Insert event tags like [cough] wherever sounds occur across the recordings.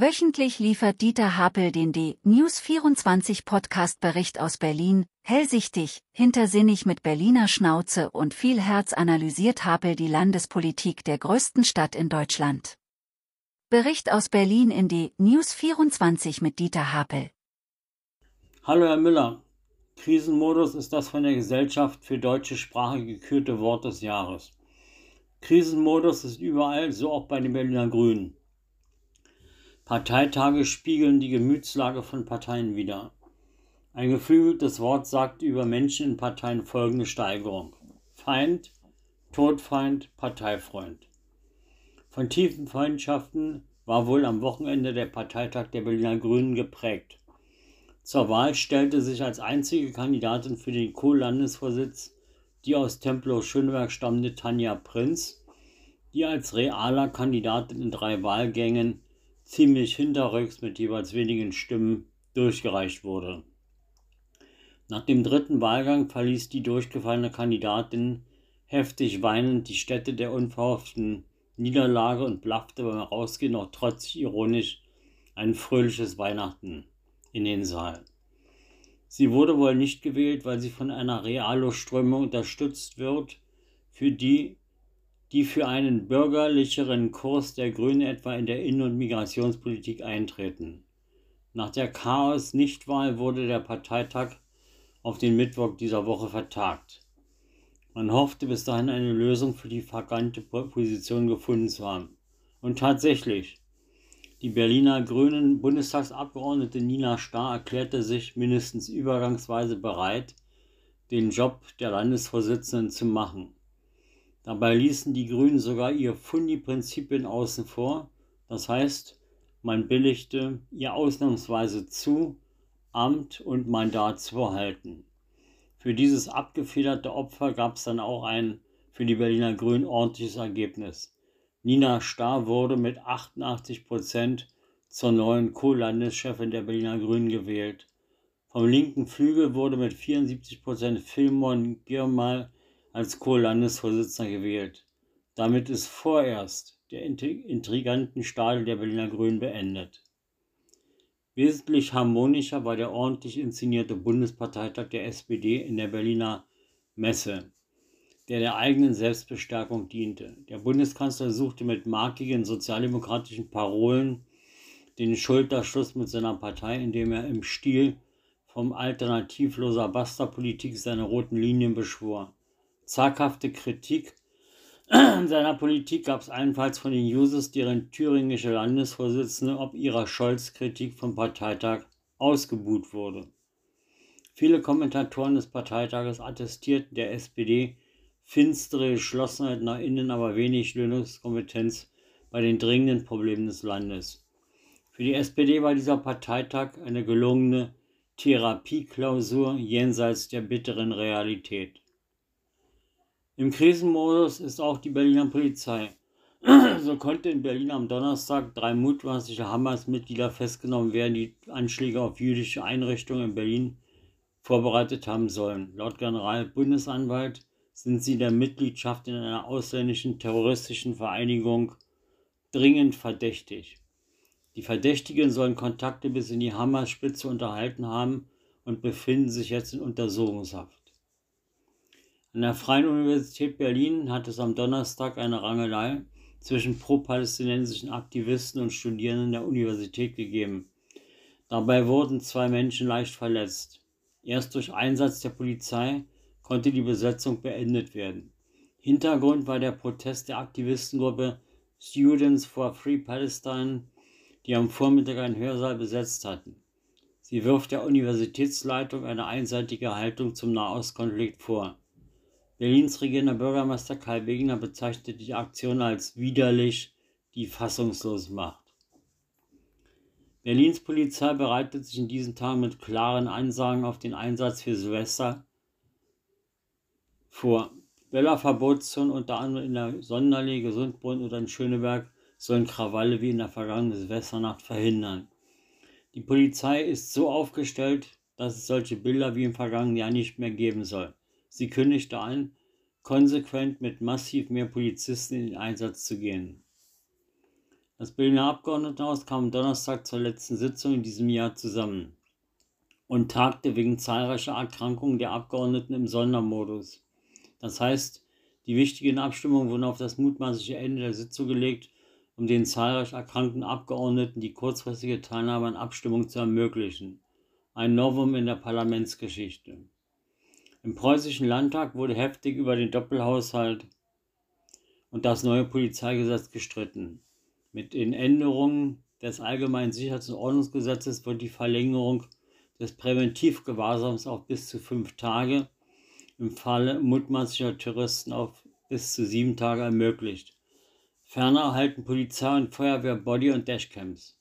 Wöchentlich liefert Dieter Hapel den D-News24 Podcast-Bericht aus Berlin, hellsichtig, hintersinnig mit Berliner Schnauze und viel Herz analysiert Hapel die Landespolitik der größten Stadt in Deutschland. Bericht aus Berlin in D-News24 mit Dieter Hapel. Hallo Herr Müller, Krisenmodus ist das von der Gesellschaft für deutsche Sprache gekürte Wort des Jahres. Krisenmodus ist überall, so auch bei den Berliner Grünen. Parteitage spiegeln die Gemütslage von Parteien wider. Ein geflügeltes Wort sagt über Menschen in Parteien folgende Steigerung. Feind, Todfeind, Parteifreund. Von tiefen Freundschaften war wohl am Wochenende der Parteitag der Berliner Grünen geprägt. Zur Wahl stellte sich als einzige Kandidatin für den Co-Landesvorsitz die aus Tempelhof-Schöneberg stammende Tanja Prinz, die als realer Kandidatin in drei Wahlgängen ziemlich hinterrücks mit jeweils wenigen Stimmen durchgereicht wurde. Nach dem dritten Wahlgang verließ die durchgefallene Kandidatin heftig weinend die Stätte der unverhofften Niederlage und blaffte beim Rausgehen noch trotz ironisch ein fröhliches Weihnachten in den Saal. Sie wurde wohl nicht gewählt, weil sie von einer Realo-Strömung unterstützt wird, für die die für einen bürgerlicheren Kurs der Grünen etwa in der Innen- und Migrationspolitik eintreten. Nach der Chaos-Nichtwahl wurde der Parteitag auf den Mittwoch dieser Woche vertagt. Man hoffte bis dahin eine Lösung für die vakante Position gefunden zu haben. Und tatsächlich, die Berliner Grünen Bundestagsabgeordnete Nina Starr erklärte sich mindestens übergangsweise bereit, den Job der Landesvorsitzenden zu machen. Dabei ließen die Grünen sogar ihr Fundi-Prinzipien außen vor, das heißt, man billigte ihr ausnahmsweise zu, Amt und Mandat zu behalten. Für dieses abgefederte Opfer gab es dann auch ein für die Berliner Grünen ordentliches Ergebnis. Nina Starr wurde mit 88 Prozent zur neuen Co-Landeschefin der Berliner Grünen gewählt. Vom linken Flügel wurde mit 74 Prozent Filmon Girmal als Co-Landesvorsitzender gewählt. Damit ist vorerst der intriganten Stadel der Berliner Grünen beendet. Wesentlich harmonischer war der ordentlich inszenierte Bundesparteitag der SPD in der Berliner Messe, der der eigenen Selbstbestärkung diente. Der Bundeskanzler suchte mit markigen sozialdemokratischen Parolen den Schulterschluss mit seiner Partei, indem er im Stil vom alternativloser Basta-Politik seine roten Linien beschwor. Zaghafte Kritik [clears throat] seiner Politik gab es allenfalls von den Jusos, deren thüringische Landesvorsitzende ob ihrer Scholz-Kritik vom Parteitag ausgebuht wurde. Viele Kommentatoren des Parteitages attestierten der SPD finstere Geschlossenheit nach innen, aber wenig Lösungskompetenz bei den dringenden Problemen des Landes. Für die SPD war dieser Parteitag eine gelungene Therapieklausur jenseits der bitteren Realität. Im Krisenmodus ist auch die Berliner Polizei. [clears throat] So konnte in Berlin am Donnerstag drei mutmaßliche Hamas-Mitglieder festgenommen werden, die Anschläge auf jüdische Einrichtungen in Berlin vorbereitet haben sollen. Laut Generalbundesanwalt sind sie der Mitgliedschaft in einer ausländischen terroristischen Vereinigung dringend verdächtig. Die Verdächtigen sollen Kontakte bis in die Hamas-Spitze unterhalten haben und befinden sich jetzt in Untersuchungshaft. An der Freien Universität Berlin hat es am Donnerstag eine Rangelei zwischen pro-palästinensischen Aktivisten und Studierenden der Universität gegeben. Dabei wurden zwei Menschen leicht verletzt. Erst durch Einsatz der Polizei konnte die Besetzung beendet werden. Hintergrund war der Protest der Aktivistengruppe Students for Free Palestine, die am Vormittag einen Hörsaal besetzt hatten. Sie wirft der Universitätsleitung eine einseitige Haltung zum Nahostkonflikt vor. Berlins regierender Bürgermeister Kai Wegner bezeichnete die Aktion als widerlich, die fassungslos macht. Berlins Polizei bereitet sich in diesen Tagen mit klaren Ansagen auf den Einsatz für Silvester vor. Bella-Verbotszonen unter anderem in der Sonderlee, Gesundbrunnen oder in Schöneberg sollen Krawalle wie in der vergangenen Silvesternacht verhindern. Die Polizei ist so aufgestellt, dass es solche Bilder wie im vergangenen Jahr nicht mehr geben soll. Sie kündigte an, konsequent mit massiv mehr Polizisten in den Einsatz zu gehen. Das Berliner Abgeordnetenhaus kam am Donnerstag zur letzten Sitzung in diesem Jahr zusammen und tagte wegen zahlreicher Erkrankungen der Abgeordneten im Sondermodus. Das heißt, die wichtigen Abstimmungen wurden auf das mutmaßliche Ende der Sitzung gelegt, um den zahlreich erkrankten Abgeordneten die kurzfristige Teilnahme an Abstimmungen zu ermöglichen. Ein Novum in der Parlamentsgeschichte. Im preußischen Landtag wurde heftig über den Doppelhaushalt und das neue Polizeigesetz gestritten. Mit den Änderungen des Allgemeinen Sicherheits- und Ordnungsgesetzes wird die Verlängerung des Präventivgewahrsams auf bis zu fünf Tage, im Falle mutmaßlicher Terroristen auf bis zu sieben Tage ermöglicht. Ferner erhalten Polizei und Feuerwehr Body- und Dashcams.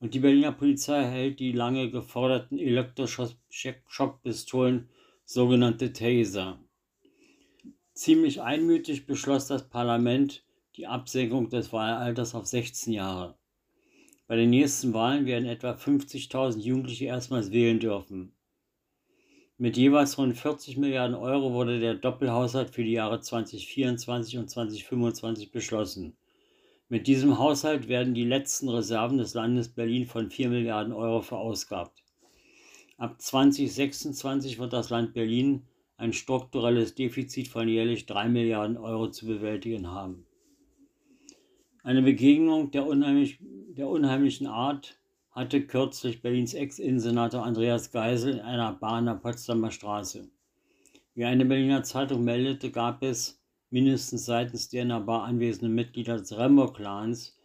Und die Berliner Polizei erhält die lange geforderten Elektroschockpistolen, sogenannte Taser. Ziemlich einmütig beschloss das Parlament die Absenkung des Wahlalters auf 16 Jahre. Bei den nächsten Wahlen werden etwa 50.000 Jugendliche erstmals wählen dürfen. Mit jeweils rund 40 Milliarden Euro wurde der Doppelhaushalt für die Jahre 2024 und 2025 beschlossen. Mit diesem Haushalt werden die letzten Reserven des Landes Berlin von 4 Milliarden Euro verausgabt. Ab 2026 wird das Land Berlin ein strukturelles Defizit von jährlich 3 Milliarden Euro zu bewältigen haben. Eine Begegnung der, unheimlich, der unheimlichen Art hatte kürzlich Berlins Ex-Innensenator Andreas Geisel in einer Bar an der Potsdamer Straße. Wie eine Berliner Zeitung meldete, gab es mindestens seitens der in der Bar anwesenden Mitglieder des Rembo-Clans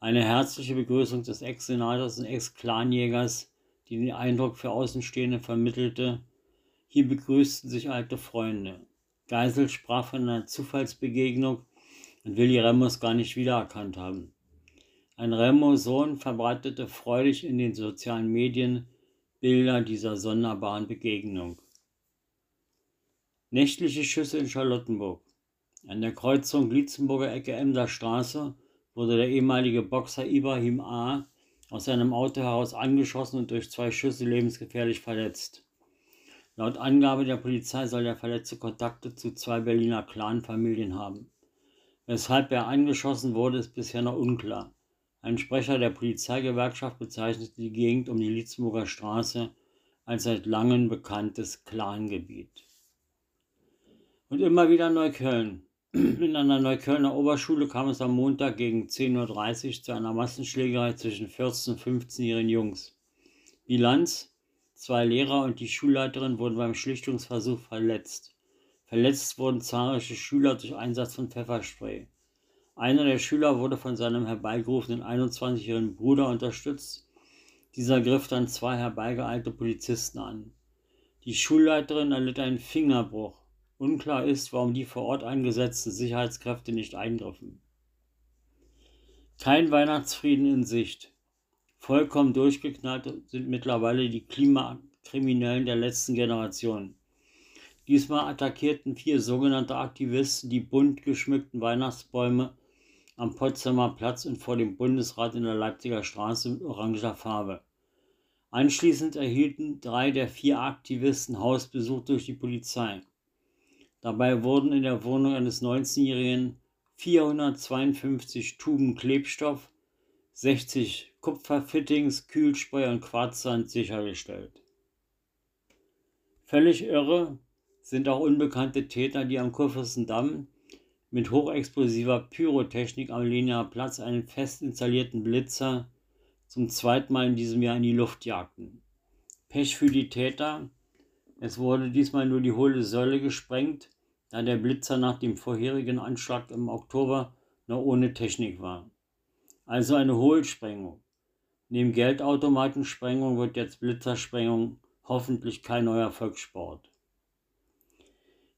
eine herzliche Begrüßung des Ex-Senators und Ex-Clanjägers, die den Eindruck für Außenstehende vermittelte, hier begrüßten sich alte Freunde. Geisel sprach von einer Zufallsbegegnung und will die Remos gar nicht wiedererkannt haben. Ein Remo-Sohn verbreitete freudig in den sozialen Medien Bilder dieser sonderbaren Begegnung. Nächtliche Schüsse in Charlottenburg. An der Kreuzung Lietzenburger Ecke Emder Straße wurde der ehemalige Boxer Ibrahim A. aus seinem Auto heraus angeschossen und durch zwei Schüsse lebensgefährlich verletzt. Laut Angabe der Polizei soll der Verletzte Kontakte zu zwei Berliner Clanfamilien haben. Weshalb er angeschossen wurde, ist bisher noch unklar. Ein Sprecher der Polizeigewerkschaft bezeichnete die Gegend um die Litzburger Straße als seit langem bekanntes Clangebiet. Und immer wieder Neukölln. In einer Neuköllner Oberschule kam es am Montag gegen 10.30 Uhr zu einer Massenschlägerei zwischen 14 und 15-jährigen Jungs. Bilanz: Zwei Lehrer und die Schulleiterin wurden beim Schlichtungsversuch verletzt. Verletzt wurden zahlreiche Schüler durch Einsatz von Pfefferspray. Einer der Schüler wurde von seinem herbeigerufenen 21-jährigen Bruder unterstützt. Dieser griff dann zwei herbeigeeilte Polizisten an. Die Schulleiterin erlitt einen Fingerbruch. Unklar ist, warum die vor Ort eingesetzten Sicherheitskräfte nicht eingriffen. Kein Weihnachtsfrieden in Sicht. Vollkommen durchgeknallt sind mittlerweile die Klimakriminellen der letzten Generation. Diesmal attackierten vier sogenannte Aktivisten die bunt geschmückten Weihnachtsbäume am Potsdamer Platz und vor dem Bundesrat in der Leipziger Straße mit oranger Farbe. Anschließend erhielten drei der vier Aktivisten Hausbesuch durch die Polizei. Dabei wurden in der Wohnung eines 19-Jährigen 452 Tuben Klebstoff, 60 Kupferfittings, Kühlspray und Quarzsand sichergestellt. Völlig irre sind auch unbekannte Täter, die am Kurfürstendamm mit hochexplosiver Pyrotechnik am Lenaer Platz einen fest installierten Blitzer zum zweiten Mal in diesem Jahr in die Luft jagten. Pech für die Täter, es wurde diesmal nur die hohle Säule gesprengt, da der Blitzer nach dem vorherigen Anschlag im Oktober noch ohne Technik war. Also eine Hohlsprengung. Neben Geldautomatensprengung wird jetzt Blitzersprengung hoffentlich kein neuer Volkssport.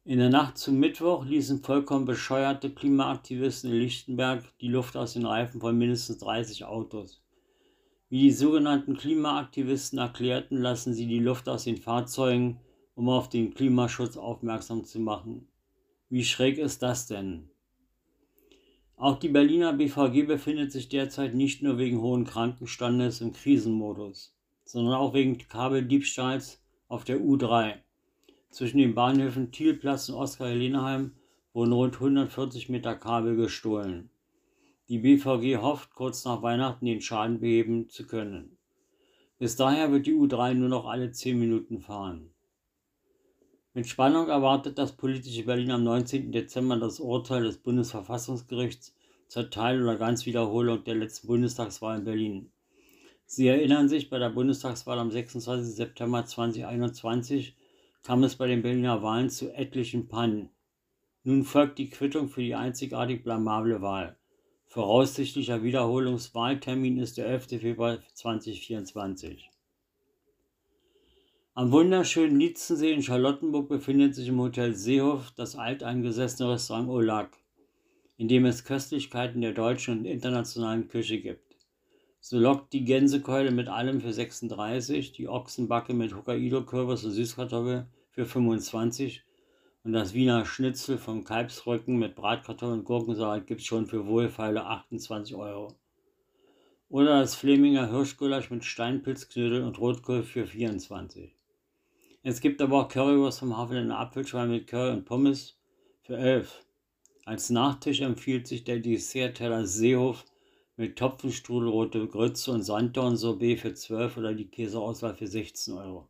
In der Nacht zum Mittwoch ließen vollkommen bescheuerte Klimaaktivisten in Lichtenberg die Luft aus den Reifen von mindestens 30 Autos. Wie die sogenannten Klimaaktivisten erklärten, lassen sie die Luft aus den Fahrzeugen, um auf den Klimaschutz aufmerksam zu machen. Wie schräg ist das denn? Auch die Berliner BVG befindet sich derzeit nicht nur wegen hohen Krankenstandes im Krisenmodus, sondern auch wegen Kabeldiebstahls auf der U3. Zwischen den Bahnhöfen Thielplatz und Oskar-Heleneheim wurden rund 140 Meter Kabel gestohlen. Die BVG hofft, kurz nach Weihnachten den Schaden beheben zu können. Bis daher wird die U3 nur noch alle 10 Minuten fahren. Mit Spannung erwartet das politische Berlin am 19. Dezember das Urteil des Bundesverfassungsgerichts zur Teil- oder Ganzwiederholung der letzten Bundestagswahl in Berlin. Sie erinnern sich, bei der Bundestagswahl am 26. September 2021 kam es bei den Berliner Wahlen zu etlichen Pannen. Nun folgt die Quittung für die einzigartig blamable Wahl. Voraussichtlicher Wiederholungswahltermin ist der 11. Februar 2024. Am wunderschönen Lietzensee in Charlottenburg befindet sich im Hotel Seehof das alteingesessene Restaurant Olag, in dem es Köstlichkeiten der deutschen und internationalen Küche gibt. So lockt die Gänsekeule mit allem für 36, die Ochsenbacke mit Hokkaido-Kürbis und Süßkartoffel für 25 und das Wiener Schnitzel vom Kalbsrücken mit Bratkartoffeln und Gurkensalat gibt es schon für wohlfeile 28 Euro. Oder das Fleminger Hirschgulasch mit Steinpilzknödel und Rotkohl für 24. Es gibt aber auch Currywurst vom Hafen Apfelschwein mit Curry und Pommes für 11. Als Nachtisch empfiehlt sich der Dessertteller Seehof mit Topfenstrudel, rote Grütze und Sanddorn-Sorbet für 12 oder die Käseauswahl für 16 Euro.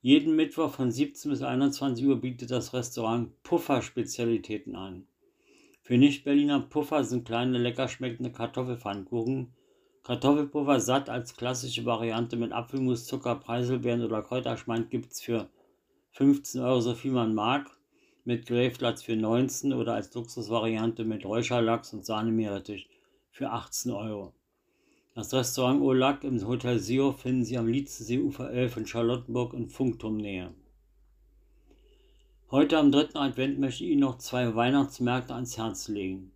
Jeden Mittwoch von 17 bis 21 Uhr bietet das Restaurant Puffer-Spezialitäten an. Für Nicht-Berliner Puffer sind kleine lecker schmeckende Kartoffelpfannkuchen, Kartoffelpuffer satt als klassische Variante mit Apfelmus, Zucker, Preiselbeeren oder Kräuterschmand gibt es für 15 Euro so viel man mag, mit Gräflatz für 19 oder als Luxusvariante mit Räucherlachs und Sahnemeerrettich für 18 Euro. Das Restaurant Olac im Hotel Sio finden Sie am Lietzenseeufer 11 in Charlottenburg in Funkturmnähe. Heute am dritten Advent möchte ich Ihnen noch zwei Weihnachtsmärkte ans Herz legen.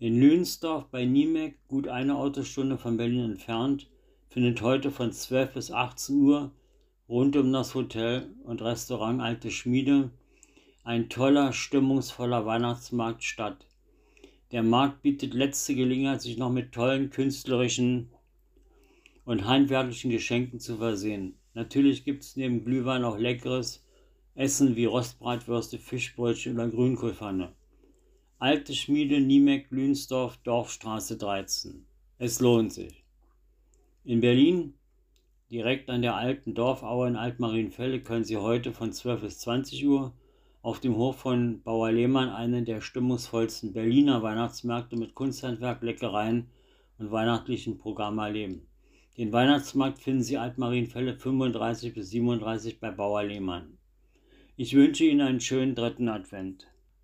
In Lünsdorf bei Niemek, gut eine Autostunde von Berlin entfernt, findet heute von 12 bis 18 Uhr rund um das Hotel und Restaurant Alte Schmiede ein toller, stimmungsvoller Weihnachtsmarkt statt. Der Markt bietet letzte Gelegenheit, sich noch mit tollen künstlerischen und handwerklichen Geschenken zu versehen. Natürlich gibt es neben Glühwein auch leckeres Essen wie Rostbratwürste, Fischbrötchen oder Grünkohlpfanne. Alte Schmiede Niemeck Lünsdorf, Dorfstraße 13. Es lohnt sich. In Berlin, direkt an der alten Dorfaue in Altmarienfelde, können Sie heute von 12 bis 20 Uhr auf dem Hof von Bauer Lehmann einen der stimmungsvollsten Berliner Weihnachtsmärkte mit Kunsthandwerk, Leckereien und weihnachtlichen Programmen erleben. Den Weihnachtsmarkt finden Sie Altmarienfälle 35 bis 37 bei Bauer Lehmann. Ich wünsche Ihnen einen schönen dritten Advent.